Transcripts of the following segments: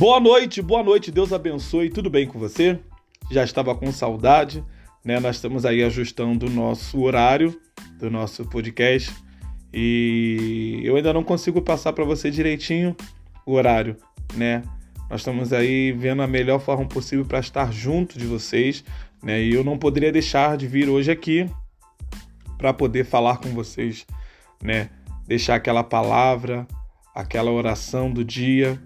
Boa noite, boa noite, Deus abençoe, tudo bem com você? Já estava com saudade, né? Nós estamos aí ajustando o nosso horário do nosso podcast e eu ainda não consigo passar para você direitinho o horário, né? Nós estamos aí vendo a melhor forma possível para estar junto de vocês, né? E eu não poderia deixar de vir hoje aqui para poder falar com vocês, né? Deixar aquela palavra, aquela oração do dia,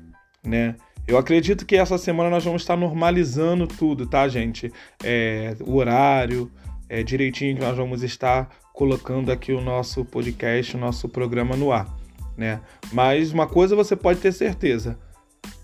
né? Eu acredito que essa semana nós vamos estar normalizando tudo, tá, gente? É, o horário, é, direitinho que nós vamos estar colocando aqui o nosso podcast, o nosso programa no ar, né? Mas uma coisa você pode ter certeza: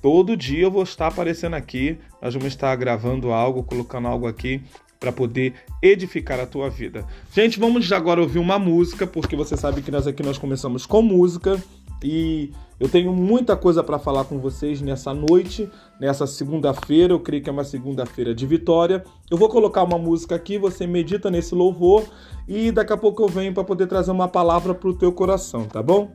todo dia eu vou estar aparecendo aqui, nós vamos estar gravando algo, colocando algo aqui para poder edificar a tua vida. Gente, vamos agora ouvir uma música, porque você sabe que nós aqui nós começamos com música e eu tenho muita coisa para falar com vocês nessa noite, nessa segunda-feira. Eu creio que é uma segunda-feira de vitória. Eu vou colocar uma música aqui, você medita nesse louvor e daqui a pouco eu venho para poder trazer uma palavra para o teu coração, tá bom?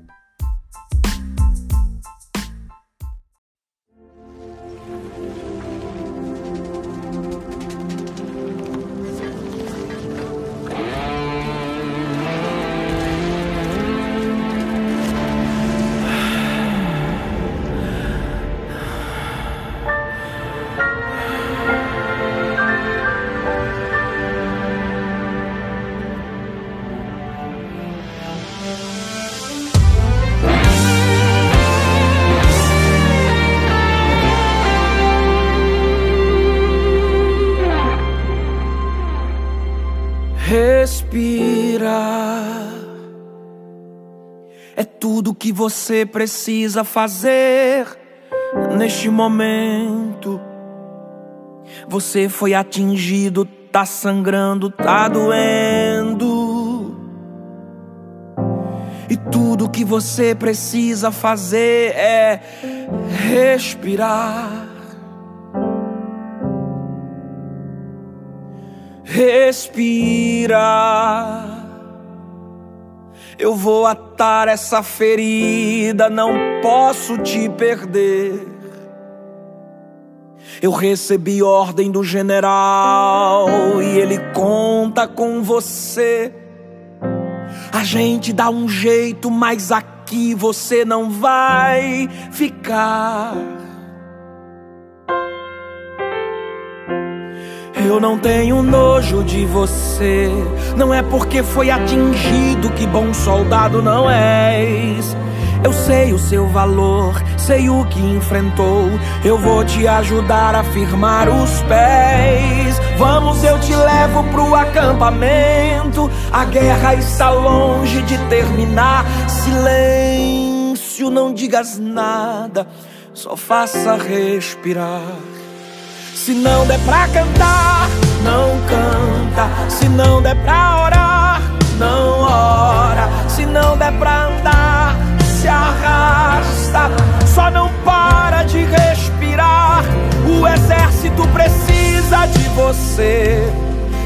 Você precisa fazer neste momento. Você foi atingido, tá sangrando, tá doendo. E tudo que você precisa fazer é respirar. Respirar. Eu vou atar essa ferida, não posso te perder. Eu recebi ordem do general e ele conta com você. A gente dá um jeito, mas aqui você não vai ficar. Eu não tenho nojo de você. Não é porque foi atingido que bom soldado não és. Eu sei o seu valor, sei o que enfrentou. Eu vou te ajudar a firmar os pés. Vamos, eu te levo pro acampamento. A guerra está longe de terminar. Silêncio, não digas nada, só faça respirar. Se não der pra cantar, não canta. Se não der pra orar, não ora. Se não der pra andar, se arrasta. Só não para de respirar. O exército precisa de você.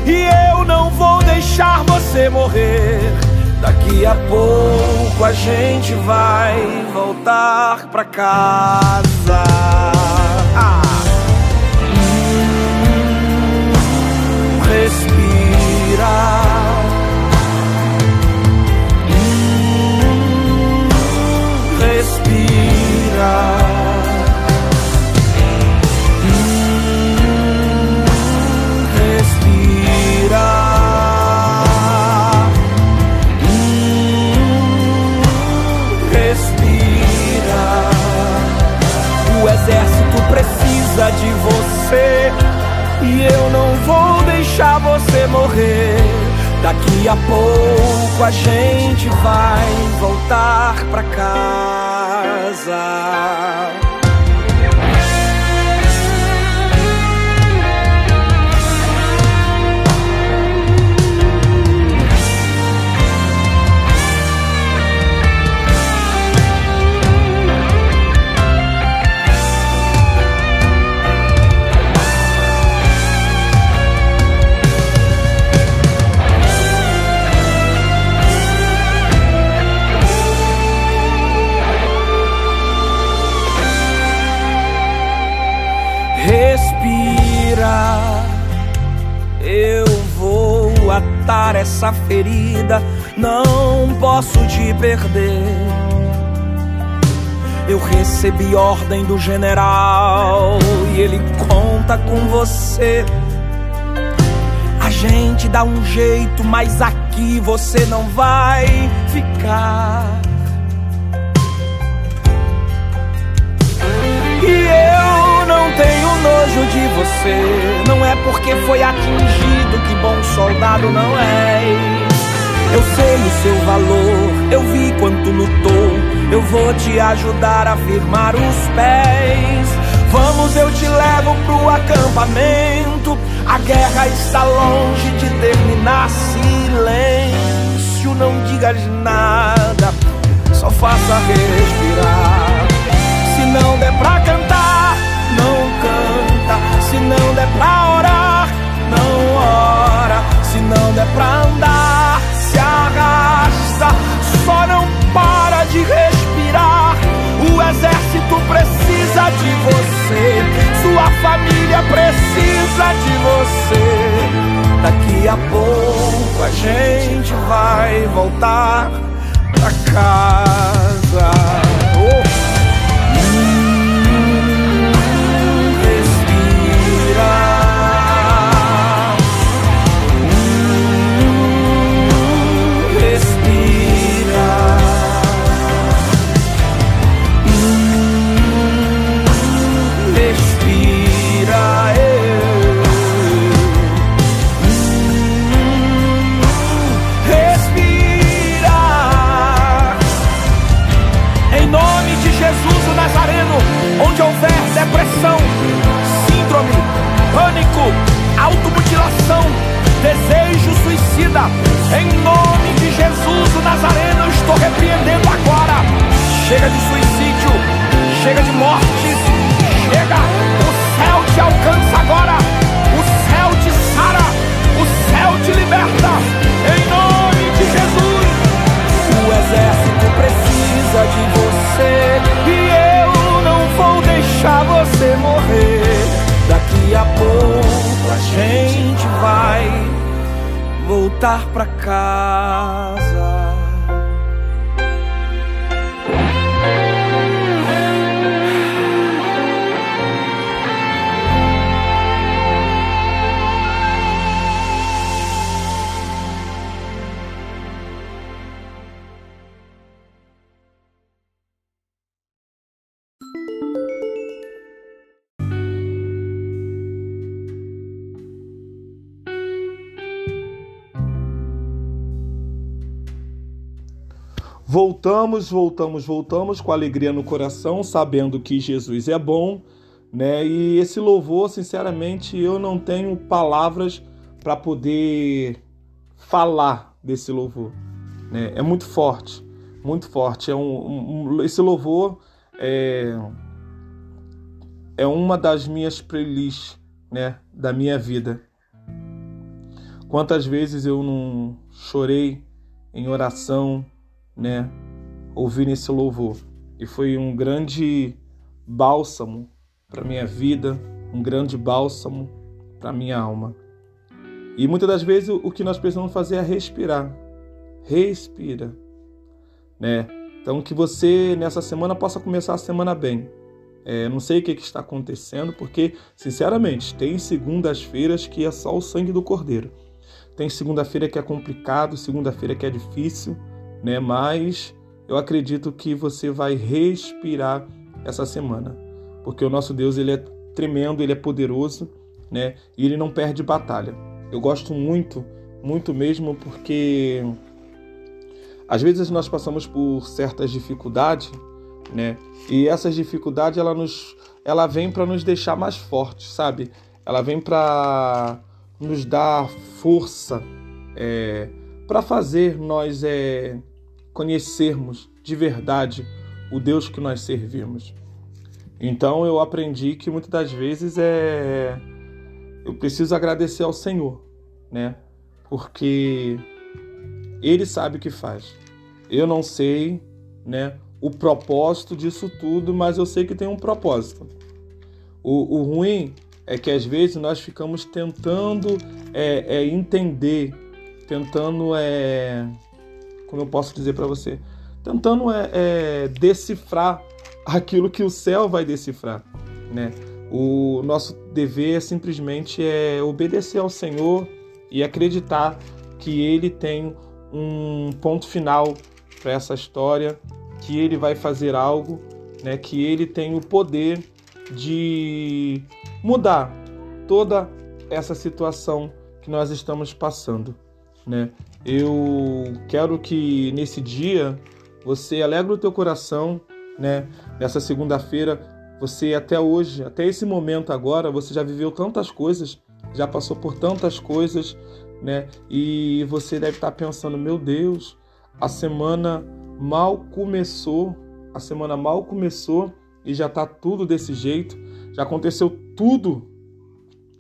E eu não vou deixar você morrer. Daqui a pouco a gente vai voltar pra casa. Respirar. Hum, respirar. Você morrer. Daqui a pouco a gente vai voltar pra casa. Tratar essa ferida. Não posso te perder. Eu recebi ordem do general e ele conta com você. A gente dá um jeito, mas aqui você não vai ficar. E eu não tenho nojo de você. Não é porque foi atingido bom soldado não é. Eu sei o seu valor, eu vi quanto lutou. Eu vou te ajudar a firmar os pés. Vamos, eu te levo pro acampamento. A guerra está longe de terminar. Silêncio, não digas nada, só faça respirar. Se não der pra cantar, não canta. Se não der pra orar, não ora. Não der pra andar, se arrasta. Só não para de respirar. O exército precisa de você. Sua família precisa de você. Daqui a pouco a gente vai voltar pra casa. Em nome de Jesus o Nazareno, eu estou repreendendo agora. Chega de suicídio, chega de mortes, chega. O céu te alcança agora. O céu te sara, o céu te liberta. Voltar pra casa. Voltamos, voltamos, voltamos com alegria no coração, sabendo que Jesus é bom, né? E esse louvor, sinceramente, eu não tenho palavras para poder falar desse louvor, né? É muito forte, muito forte. É um, um esse louvor é é uma das minhas playlists, né, da minha vida. Quantas vezes eu não chorei em oração, né, ouvir esse louvor. E foi um grande bálsamo para minha vida, um grande bálsamo para minha alma. E muitas das vezes o que nós precisamos fazer é respirar. Respira, né? Então que você nessa semana possa começar a semana bem. É, não sei o que, que está acontecendo, porque, sinceramente, tem segundas-feiras que é só o sangue do cordeiro. Tem segunda-feira que é complicado, segunda-feira que é difícil, né? Mas eu acredito que você vai respirar essa semana, porque o nosso Deus ele é tremendo, ele é poderoso, né? E ele não perde batalha. Eu gosto muito, muito mesmo, porque às vezes nós passamos por certas dificuldades, né? E essas dificuldades ela nos, ela vem para nos deixar mais fortes, sabe? Ela vem para nos dar força, é, para fazer nós é, conhecermos de verdade o Deus que nós servimos. Então eu aprendi que muitas das vezes é eu preciso agradecer ao Senhor, né? Porque ele sabe o que faz. Eu não sei, né, o propósito disso tudo, mas eu sei que tem um propósito. O, o ruim é que às vezes nós ficamos tentando é, é, entender tentando é, como eu posso dizer para você, tentando é, é, decifrar aquilo que o céu vai decifrar, né? O nosso dever simplesmente é obedecer ao Senhor e acreditar que Ele tem um ponto final para essa história, que Ele vai fazer algo, né? Que Ele tem o poder de mudar toda essa situação que nós estamos passando, né? Eu quero que nesse dia você alegre o teu coração, né? Nessa segunda-feira, você até hoje, até esse momento agora, você já viveu tantas coisas, já passou por tantas coisas, né? E você deve estar pensando, meu Deus, a semana mal começou, a semana mal começou e já está tudo desse jeito, já aconteceu tudo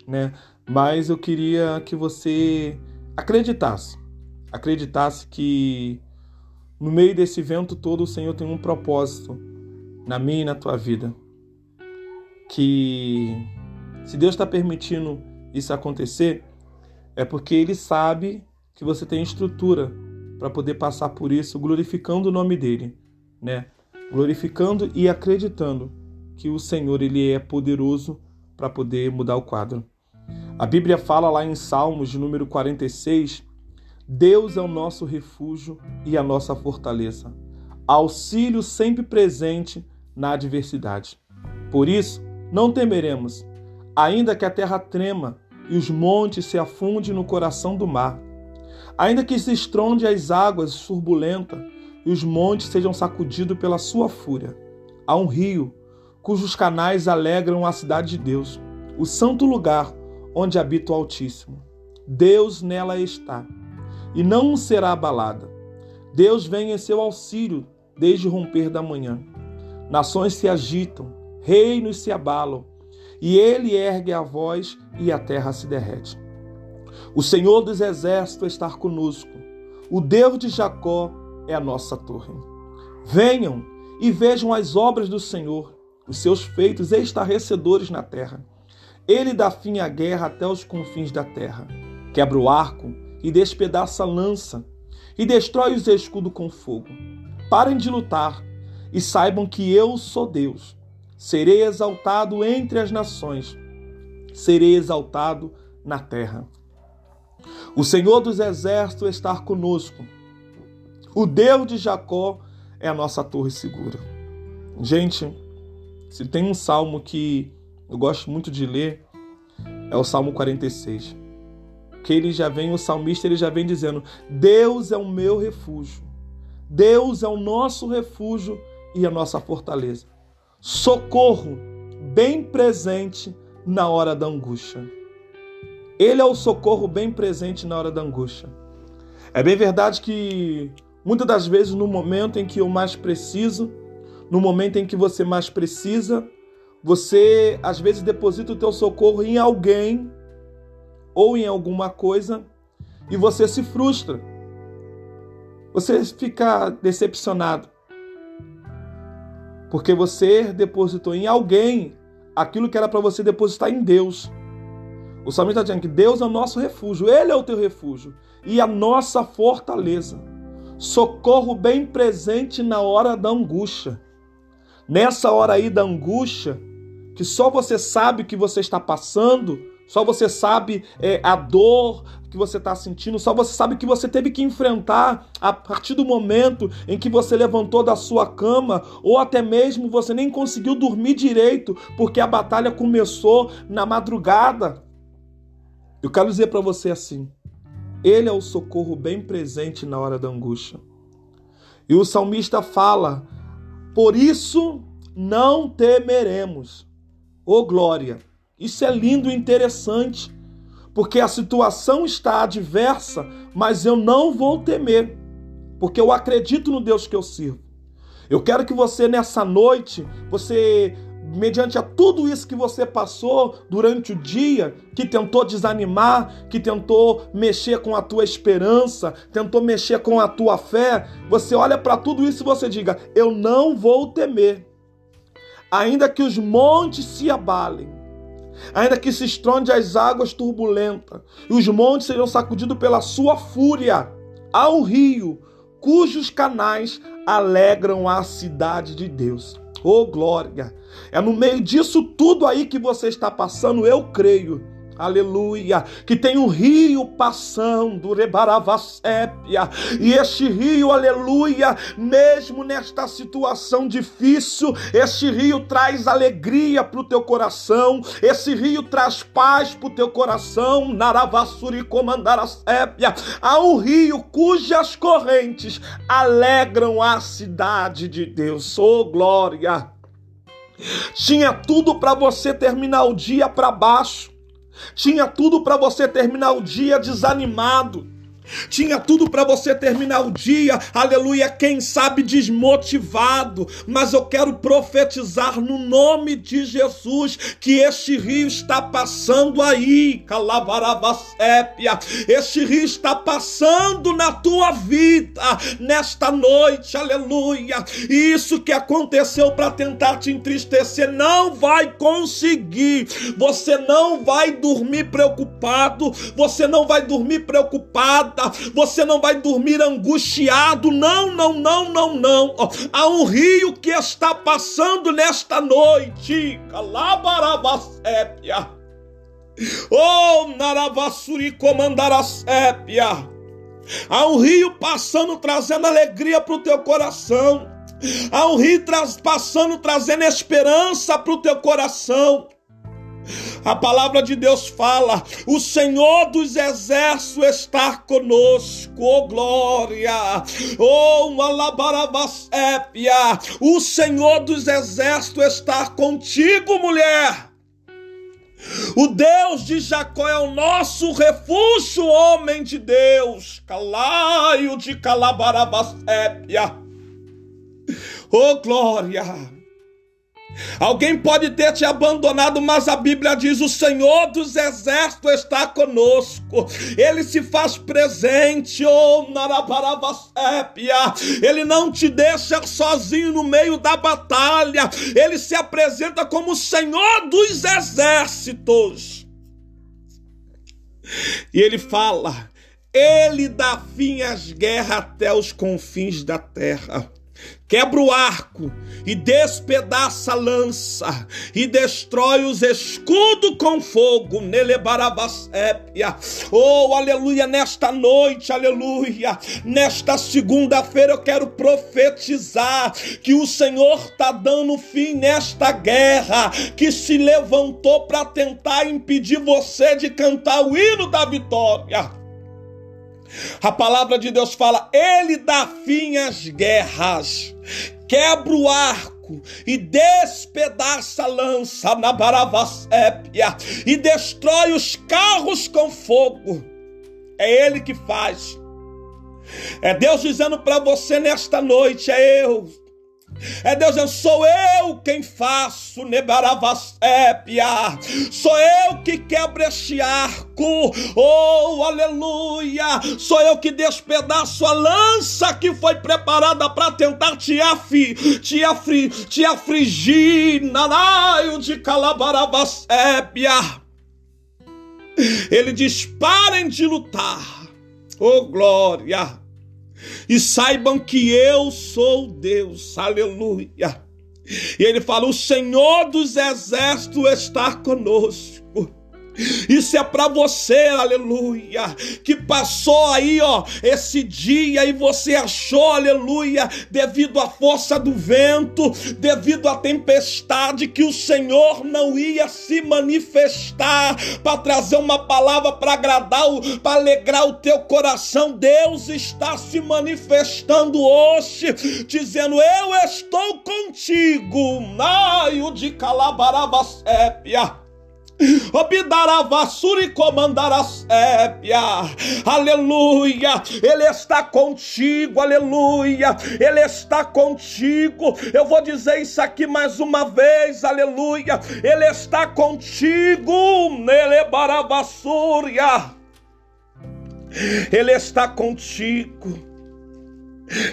né? Mas eu queria que você acreditasse, acreditasse que no meio desse vento todo o Senhor tem um propósito na minha e na tua vida. Que se Deus está permitindo isso acontecer, é porque Ele sabe que você tem estrutura para poder passar por isso, glorificando o nome dele, né? Glorificando e acreditando que o Senhor ele é poderoso para poder mudar o quadro. A Bíblia fala lá em Salmos, de número 46, Deus é o nosso refúgio e a nossa fortaleza, auxílio sempre presente na adversidade. Por isso, não temeremos, ainda que a terra trema e os montes se afundem no coração do mar, ainda que se estronde as águas turbulentas e os montes sejam sacudidos pela sua fúria. Há um rio cujos canais alegram a cidade de Deus, o santo lugar onde habita o Altíssimo. Deus nela está e não será abalada. Deus vem em seu auxílio desde o romper da manhã. Nações se agitam, reinos se abalam, e ele ergue a voz e a terra se derrete. O Senhor dos exércitos está conosco. O Deus de Jacó é a nossa torre. Venham e vejam as obras do Senhor, os seus feitos estarrecedores na terra. Ele dá fim à guerra até os confins da terra. Quebra o arco e despedaça a lança e destrói os escudos com fogo. Parem de lutar e saibam que eu sou Deus. Serei exaltado entre as nações, serei exaltado na terra. O Senhor dos exércitos está conosco. O Deus de Jacó é a nossa torre segura. Gente, se tem um salmo que eu gosto muito de ler, é o Salmo 46. Que ele já vem, o salmista, ele já vem dizendo: Deus é o meu refúgio. Deus é o nosso refúgio e a nossa fortaleza. Socorro bem presente na hora da angústia. Ele é o socorro bem presente na hora da angústia. É bem verdade que muitas das vezes no momento em que eu mais preciso, no momento em que você mais precisa, você às vezes deposita o teu socorro em alguém ou em alguma coisa e você se frustra. Você fica decepcionado. Porque você depositou em alguém aquilo que era para você depositar em Deus. O salmista está dizendo que Deus é o nosso refúgio, Ele é o teu refúgio e a nossa fortaleza. Socorro bem presente na hora da angústia. Nessa hora aí da angústia, que só você sabe o que você está passando, só você sabe é, a dor que você está sentindo, só você sabe que você teve que enfrentar a partir do momento em que você levantou da sua cama, ou até mesmo você nem conseguiu dormir direito porque a batalha começou na madrugada. Eu quero dizer para você assim: Ele é o socorro bem presente na hora da angústia. E o salmista fala: Por isso não temeremos oh glória! Isso é lindo e interessante, porque a situação está adversa, mas eu não vou temer, porque eu acredito no Deus que eu sirvo. Eu quero que você nessa noite, você mediante a tudo isso que você passou durante o dia, que tentou desanimar, que tentou mexer com a tua esperança, tentou mexer com a tua fé, você olha para tudo isso e você diga: Eu não vou temer, ainda que os montes se abalem, ainda que se estronde as águas turbulentas, e os montes sejam sacudidos pela sua fúria, há rio, cujos canais alegram a cidade de Deus. Oh glória! É no meio disso tudo aí que você está passando, eu creio aleluia, que tem um rio passando, rebaravasépia, e este rio, aleluia, mesmo nesta situação difícil, este rio traz alegria para o teu coração, esse rio traz paz para o teu coração, naravassuri comandarasépia, há um rio cujas correntes alegram a cidade de Deus, oh glória! Tinha tudo para você terminar o dia para baixo. Tinha tudo para você terminar o dia desanimado. Tinha tudo para você terminar o dia, aleluia, quem sabe desmotivado, mas eu quero profetizar no nome de Jesus que este rio está passando aí, Calabaravasépia. Este rio está passando na tua vida nesta noite, aleluia. E isso que aconteceu para tentar te entristecer não vai conseguir. Você não vai dormir preocupado, você não vai dormir preocupada você não vai dormir angustiado. Não, não, não, não, não. Há um rio que está passando nesta noite. Calabarabasépia. Oh, Naravassuri comandarasépia. Há um rio passando trazendo alegria para o teu coração. Há um rio passando trazendo esperança para o teu coração. A palavra de Deus fala: o Senhor dos exércitos está conosco, oh glória, oh alabarabasépia, o Senhor dos exércitos está contigo, mulher. O Deus de Jacó é o nosso refúgio, homem de Deus. Calaio de Calabarabasépia. Oh glória! Alguém pode ter te abandonado, mas a Bíblia diz: o Senhor dos Exércitos está conosco. Ele se faz presente, oh Narabaravasépia. Ele não te deixa sozinho no meio da batalha. Ele se apresenta como o Senhor dos Exércitos. E ele fala: Ele dá fim às guerras até os confins da terra quebra o arco e despedaça a lança e destrói os escudos com fogo. Nelebarabasépia. Oh, aleluia, nesta noite, aleluia, nesta segunda-feira eu quero profetizar que o Senhor está dando fim nesta guerra que se levantou para tentar impedir você de cantar o hino da vitória. A palavra de Deus fala: Ele dá fim às guerras, quebra o arco e despedaça a lança na baravasépia e destrói os carros com fogo. É Ele que faz. É Deus dizendo para você nesta noite: é eu é Deus dizendo, sou eu quem faço, Nebaravasépia. Sou eu que quebro este arco. Oh, aleluia. Sou eu que despedaço a lança que foi preparada para tentar te afri, te afri, te afligir. Nanaio de Calabaravasépia. Ele diz: parem de lutar. Oh, glória e saibam que eu sou Deus. Aleluia. E ele fala: O Senhor dos exércitos está conosco. Isso é para você, aleluia, que passou aí, ó, esse dia e você achou, aleluia, devido à força do vento, devido à tempestade, que o Senhor não ia se manifestar para trazer uma palavra para agradar, para alegrar o teu coração. Deus está se manifestando hoje, dizendo: Eu estou contigo. Naio de Calabarabasépia. Obidaravassuri comandarasépia. Aleluia. Ele está contigo. Aleluia. Ele está contigo. Eu vou dizer isso aqui mais uma vez. Aleluia. Ele está contigo. Nele. Ele está contigo.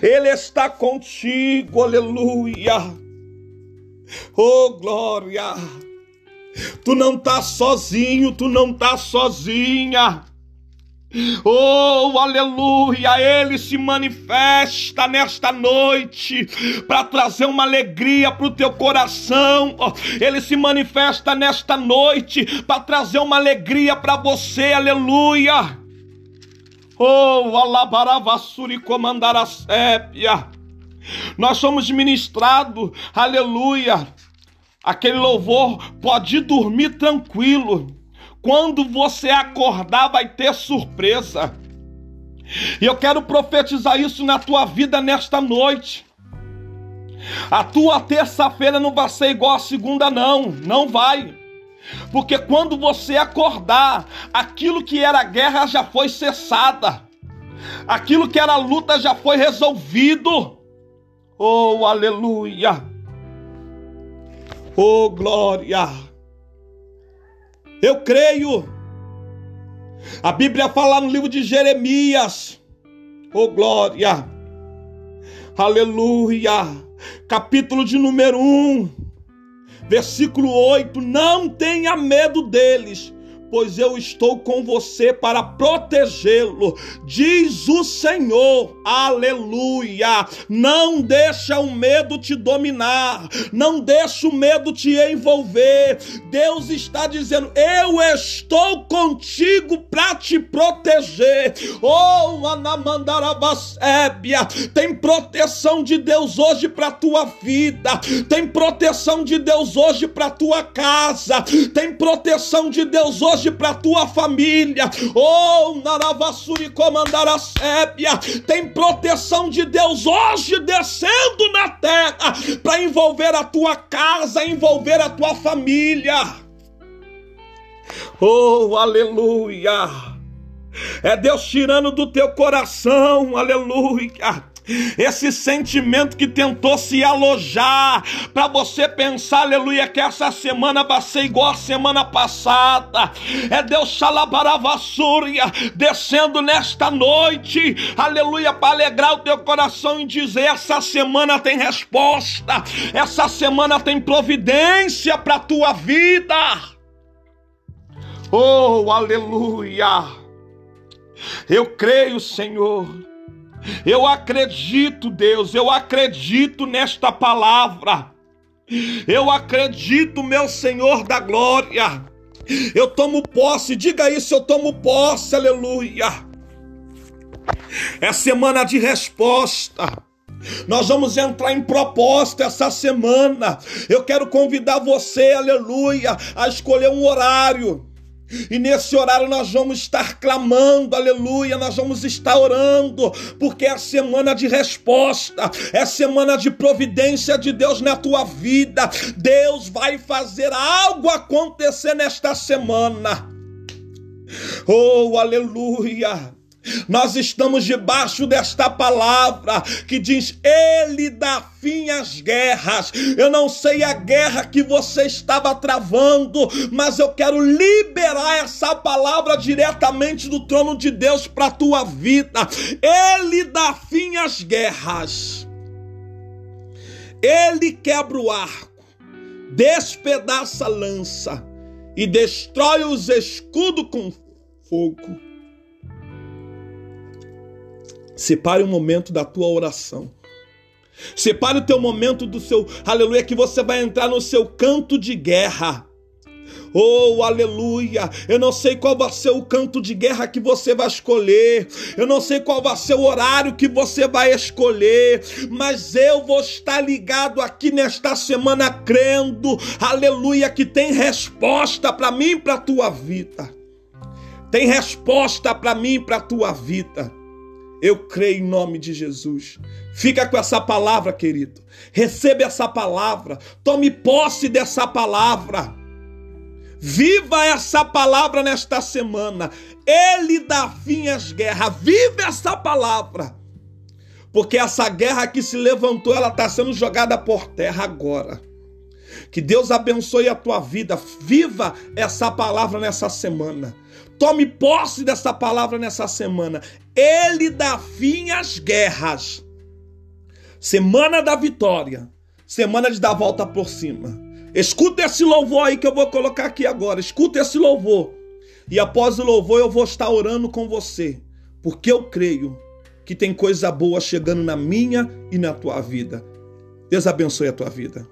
Ele está contigo. Aleluia. Oh glória. Tu não tá sozinho, tu não tá sozinha. Oh, aleluia! Ele se manifesta nesta noite para trazer uma alegria para o teu coração. Ele se manifesta nesta noite para trazer uma alegria para você. Aleluia! Oh, alabaravassuri comandar a sépia. Nós somos ministrados, aleluia. Aquele louvor pode dormir tranquilo quando você acordar, vai ter surpresa. E eu quero profetizar isso na tua vida nesta noite. A tua terça-feira não vai ser igual a segunda, não. Não vai. Porque quando você acordar, aquilo que era guerra já foi cessada. Aquilo que era luta já foi resolvido. Oh, aleluia. Oh, glória. Eu creio. A Bíblia fala no livro de Jeremias. Oh glória. Aleluia. Capítulo de número 1. Versículo 8: Não tenha medo deles pois eu estou com você para protegê-lo, diz o Senhor. Aleluia! Não deixa o medo te dominar, não deixa o medo te envolver. Deus está dizendo: Eu estou contigo para te proteger. Oh, Anamandarabasébia, tem proteção de Deus hoje para tua vida, tem proteção de Deus hoje para tua casa, tem proteção de Deus hoje hoje para tua família. Oh, Naravassuri comandar a sépia. Tem proteção de Deus hoje descendo na terra para envolver a tua casa, envolver a tua família. Oh, aleluia. É Deus tirando do teu coração, aleluia esse sentimento que tentou se alojar para você pensar, aleluia, que essa semana vai ser igual a semana passada. É Deus xalabaravassúria descendo nesta noite, aleluia, para alegrar o teu coração e dizer: essa semana tem resposta, essa semana tem providência para tua vida. Oh, aleluia! Eu creio, Senhor eu acredito, Deus, eu acredito nesta palavra. Eu acredito, meu Senhor da glória. Eu tomo posse, diga isso, eu tomo posse, aleluia. É semana de resposta. Nós vamos entrar em proposta essa semana. Eu quero convidar você, aleluia, a escolher um horário. E nesse horário nós vamos estar clamando, aleluia, nós vamos estar orando, porque é semana de resposta, é semana de providência de Deus na tua vida. Deus vai fazer algo acontecer nesta semana. Oh, aleluia! Nós estamos debaixo desta palavra que diz: Ele dá fim às guerras. Eu não sei a guerra que você estava travando, mas eu quero liberar essa palavra diretamente do trono de Deus para a tua vida. Ele dá fim às guerras. Ele quebra o arco, despedaça a lança e destrói os escudos com fogo. Separe um momento da tua oração. Separe o teu momento do seu aleluia, que você vai entrar no seu canto de guerra. Oh, aleluia! Eu não sei qual vai ser o canto de guerra que você vai escolher, eu não sei qual vai ser o horário que você vai escolher, mas eu vou estar ligado aqui nesta semana crendo, aleluia, que tem resposta para mim e para tua vida. Tem resposta para mim e para tua vida. Eu creio em nome de Jesus. Fica com essa palavra, querido. Receba essa palavra. Tome posse dessa palavra. Viva essa palavra nesta semana. Ele dá fim às guerras. Viva essa palavra. Porque essa guerra que se levantou, ela está sendo jogada por terra agora. Que Deus abençoe a tua vida. Viva essa palavra nessa semana. Tome posse dessa palavra nessa semana. Ele dá fim às guerras. Semana da vitória. Semana de dar volta por cima. Escuta esse louvor aí que eu vou colocar aqui agora. Escuta esse louvor. E após o louvor eu vou estar orando com você, porque eu creio que tem coisa boa chegando na minha e na tua vida. Deus abençoe a tua vida.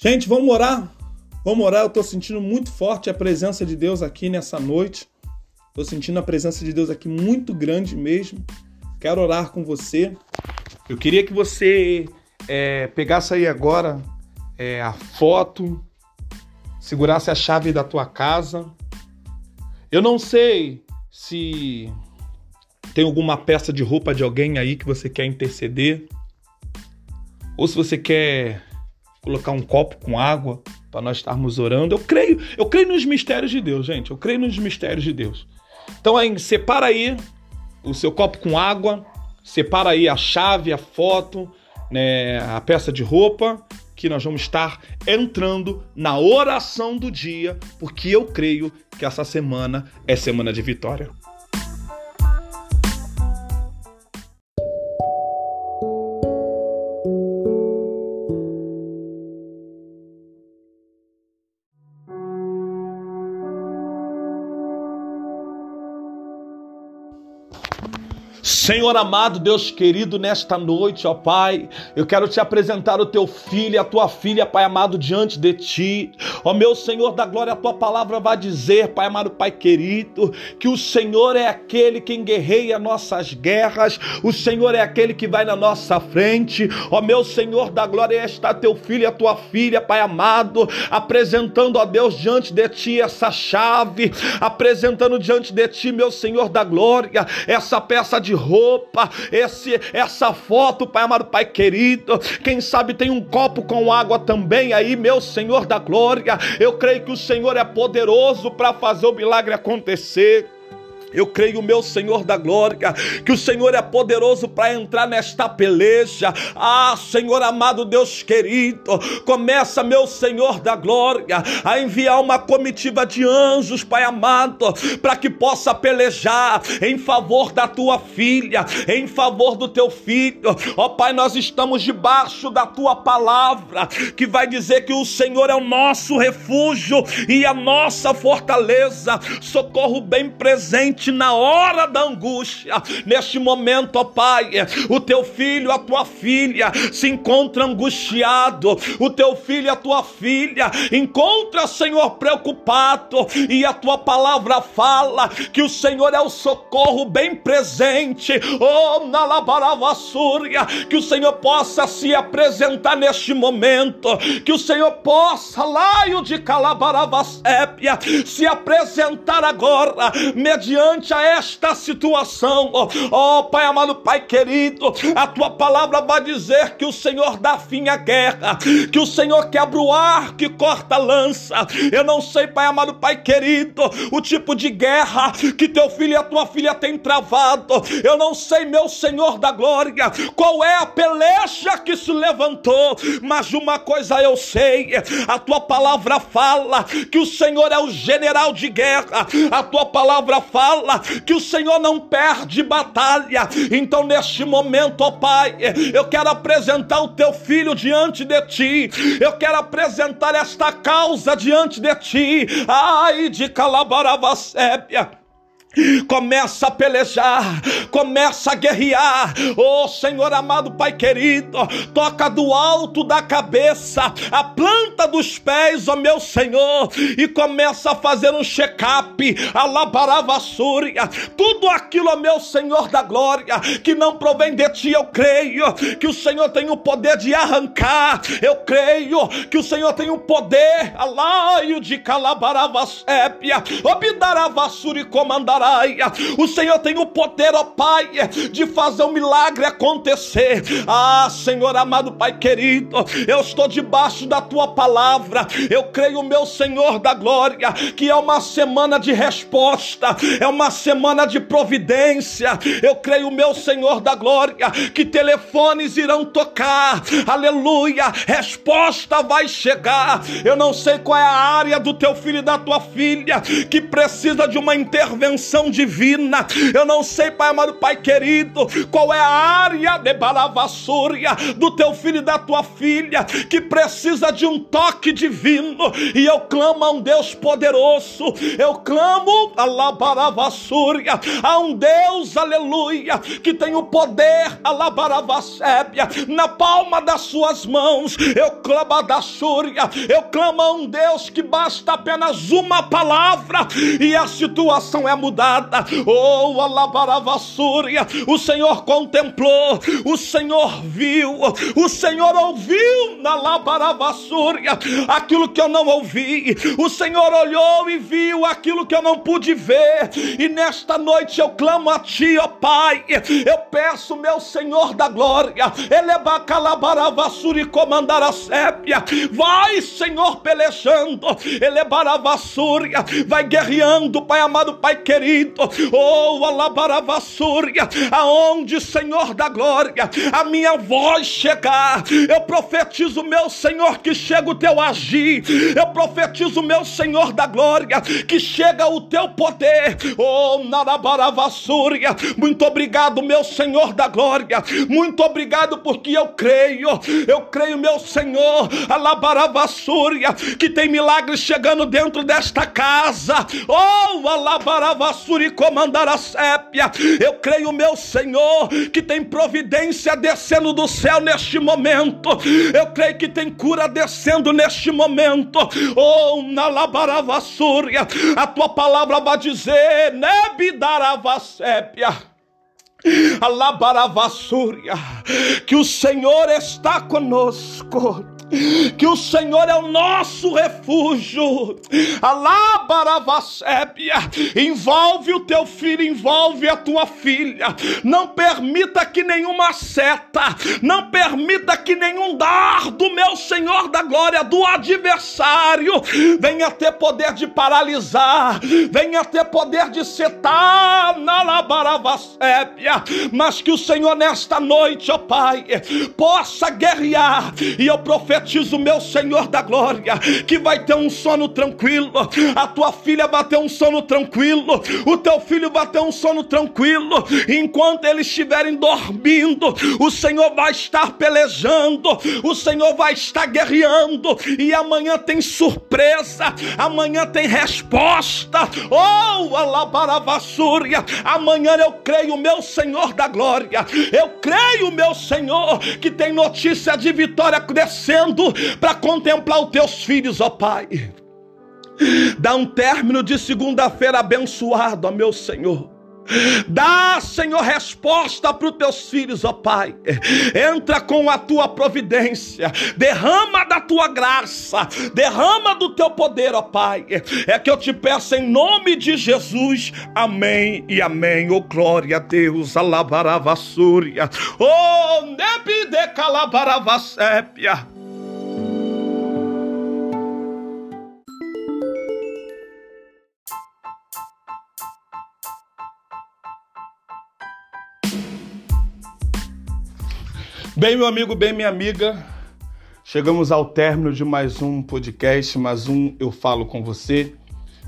Gente, vamos orar. Vamos orar. Eu tô sentindo muito forte a presença de Deus aqui nessa noite. Tô sentindo a presença de Deus aqui muito grande mesmo. Quero orar com você. Eu queria que você é, pegasse aí agora é, a foto, segurasse a chave da tua casa. Eu não sei se tem alguma peça de roupa de alguém aí que você quer interceder, ou se você quer colocar um copo com água para nós estarmos orando. Eu creio, eu creio nos mistérios de Deus, gente. Eu creio nos mistérios de Deus. Então aí, separa aí o seu copo com água, separa aí a chave, a foto, né, a peça de roupa, que nós vamos estar entrando na oração do dia, porque eu creio que essa semana é semana de vitória. Senhor amado, Deus querido, nesta noite, ó Pai, eu quero te apresentar o teu filho e a tua filha, Pai amado, diante de ti. Ó meu Senhor da glória, a tua palavra vai dizer, Pai amado, Pai querido, que o Senhor é aquele que guerreia nossas guerras, o Senhor é aquele que vai na nossa frente. Ó meu Senhor da glória, está teu filho e a tua filha, Pai amado, apresentando a Deus diante de ti essa chave, apresentando diante de ti, meu Senhor da glória, essa peça de roupa esse, essa foto, Pai amado, Pai querido. Quem sabe tem um copo com água também aí, meu Senhor da glória. Eu creio que o Senhor é poderoso para fazer o milagre acontecer. Eu creio, meu Senhor da glória, que o Senhor é poderoso para entrar nesta peleja. Ah, Senhor amado, Deus querido, começa, meu Senhor da glória, a enviar uma comitiva de anjos, Pai amado, para que possa pelejar em favor da tua filha, em favor do teu filho. Ó oh, Pai, nós estamos debaixo da tua palavra, que vai dizer que o Senhor é o nosso refúgio e a nossa fortaleza, socorro bem presente na hora da angústia. Neste momento, ó Pai, o teu filho, a tua filha se encontra angustiado. O teu filho, a tua filha encontra, Senhor, preocupado. E a tua palavra fala que o Senhor é o socorro bem presente. Oh, na labaravassúria, que o Senhor possa se apresentar neste momento. Que o Senhor possa, laio de calabaravasépia, se apresentar agora, mediante diante a esta situação, ó oh, Pai amado, Pai querido, a tua palavra vai dizer que o Senhor dá fim à guerra, que o Senhor quebra o ar, que corta a lança. Eu não sei, Pai amado, Pai querido, o tipo de guerra que teu filho e a tua filha têm travado. Eu não sei, meu Senhor da glória, qual é a peleja que se levantou, mas uma coisa eu sei: a tua palavra fala que o Senhor é o general de guerra, a tua palavra fala fala que o Senhor não perde batalha. Então, neste momento, ó Pai, eu quero apresentar o teu filho diante de ti. Eu quero apresentar esta causa diante de ti. Ai de Calabaravacébia começa a pelejar, começa a guerrear. Oh Senhor amado Pai querido, toca do alto da cabeça, a planta dos pés, ó oh, meu Senhor, e começa a fazer um check-up, a labaravassúria, tudo aquilo, ó oh, meu Senhor da glória, que não provém de ti, eu creio que o Senhor tem o poder de arrancar, eu creio que o Senhor tem o poder, alaio de calabaravasépia, obdaravassúria e comandará o Senhor tem o poder, ó Pai, de fazer um milagre acontecer. Ah, Senhor amado Pai querido, eu estou debaixo da tua palavra. Eu creio, meu Senhor da glória, que é uma semana de resposta, é uma semana de providência. Eu creio, meu Senhor da glória, que telefones irão tocar. Aleluia! Resposta vai chegar. Eu não sei qual é a área do teu filho e da tua filha que precisa de uma intervenção intervenção divina. Eu não sei, Pai amado, Pai querido, qual é a área de balavassúria do teu filho e da tua filha que precisa de um toque divino. E eu clamo a um Deus poderoso. Eu clamo a labaravassúria, a um Deus, aleluia, que tem o poder, a labaravassébia, na palma das suas mãos. Eu clamo a da súria, eu clamo a um Deus que basta apenas uma palavra e a situação é mudada. Oh, alabaravassúria, o Senhor contemplou, o Senhor viu, o Senhor ouviu na labaravassúria aquilo que eu não ouvi, o Senhor olhou e viu aquilo que eu não pude ver, e nesta noite eu clamo a Ti, ó oh Pai, eu peço, meu Senhor da glória, eleba calabaravassúria e comandar a sépia, vai, Senhor, pelejando, elevar a vassúria, vai guerreando, Pai amado, Pai querido, oh, alabar a vassúria, aonde, Senhor da glória, a minha voz chegar, eu profetizo, meu Senhor, que chega o teu agir, eu profetizo, meu Senhor da glória, que chega o teu poder, oh, Narabara-vassúria, muito obrigado, meu Senhor da glória, muito obrigado porque eu creio, eu creio, meu Senhor, alabaravassúria, que tem milagres chegando dentro desta casa. Oh, alabaravassúria e comandar a sépia. Eu creio, meu Senhor, que tem providência descendo do céu neste momento. Eu creio que tem cura descendo neste momento. Oh, na labaravassúria, a tua palavra vai dizer, nebidaravasépia. Alabaravassúria, que o Senhor está conosco que o Senhor é o nosso refúgio. Alabaravasébia, envolve o teu filho, envolve a tua filha. Não permita que nenhuma seta, não permita que nenhum dardo, meu Senhor da glória, do adversário, venha ter poder de paralisar, venha ter poder de setar na labaravasébia, mas que o Senhor nesta noite, ó Pai, possa guerrear e eu profetizo profetizo, meu Senhor da glória, que vai ter um sono tranquilo, a tua filha vai ter um sono tranquilo, o teu filho vai ter um sono tranquilo, enquanto eles estiverem dormindo, o Senhor vai estar pelejando, o Senhor vai estar guerreando, e amanhã tem surpresa, amanhã tem resposta, oh, alabaravassúria, amanhã eu creio, meu Senhor da glória, eu creio, meu Senhor, que tem notícia de vitória para contemplar os teus filhos, ó Pai. Dá um término de segunda-feira abençoado, ó meu Senhor. Dá, Senhor, resposta para os teus filhos, ó Pai. Entra com a tua providência, derrama da tua graça, derrama do teu poder, ó Pai. É que eu te peço em nome de Jesus. Amém e amém. Oh, glória a Deus. Alabaravassúria. Oh, nebide calabaravassépia. Bem, meu amigo, bem, minha amiga, chegamos ao término de mais um podcast, mais um Eu Falo com Você.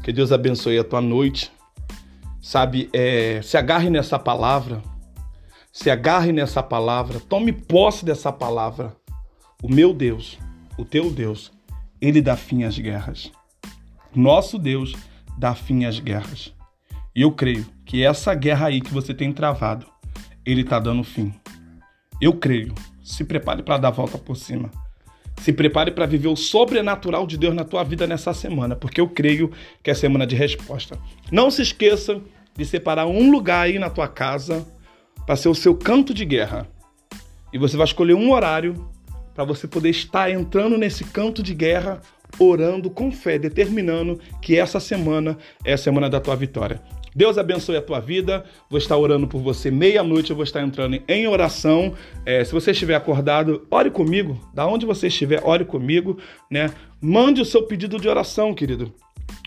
Que Deus abençoe a tua noite. Sabe, é, se agarre nessa palavra, se agarre nessa palavra, tome posse dessa palavra. O meu Deus, o teu Deus, ele dá fim às guerras. Nosso Deus dá fim às guerras. E eu creio que essa guerra aí que você tem travado, ele está dando fim. Eu creio. Se prepare para dar a volta por cima. Se prepare para viver o sobrenatural de Deus na tua vida nessa semana, porque eu creio que é semana de resposta. Não se esqueça de separar um lugar aí na tua casa para ser o seu canto de guerra. E você vai escolher um horário para você poder estar entrando nesse canto de guerra, orando com fé, determinando que essa semana é a semana da tua vitória. Deus abençoe a tua vida. Vou estar orando por você meia-noite. Eu vou estar entrando em oração. É, se você estiver acordado, ore comigo. Da onde você estiver, ore comigo, né? Mande o seu pedido de oração, querido.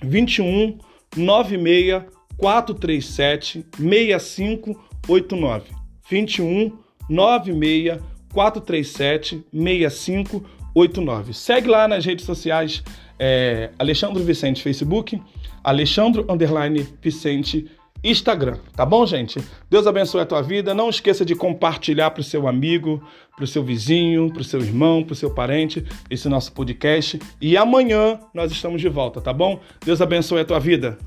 21 96 437 6589. 21 96 437 6589. Segue lá nas redes sociais é, Alexandre Vicente Facebook Alexandro Underline Vicente Instagram, tá bom, gente? Deus abençoe a tua vida. Não esqueça de compartilhar para o seu amigo, para o seu vizinho, para o seu irmão, para o seu parente esse nosso podcast. E amanhã nós estamos de volta, tá bom? Deus abençoe a tua vida.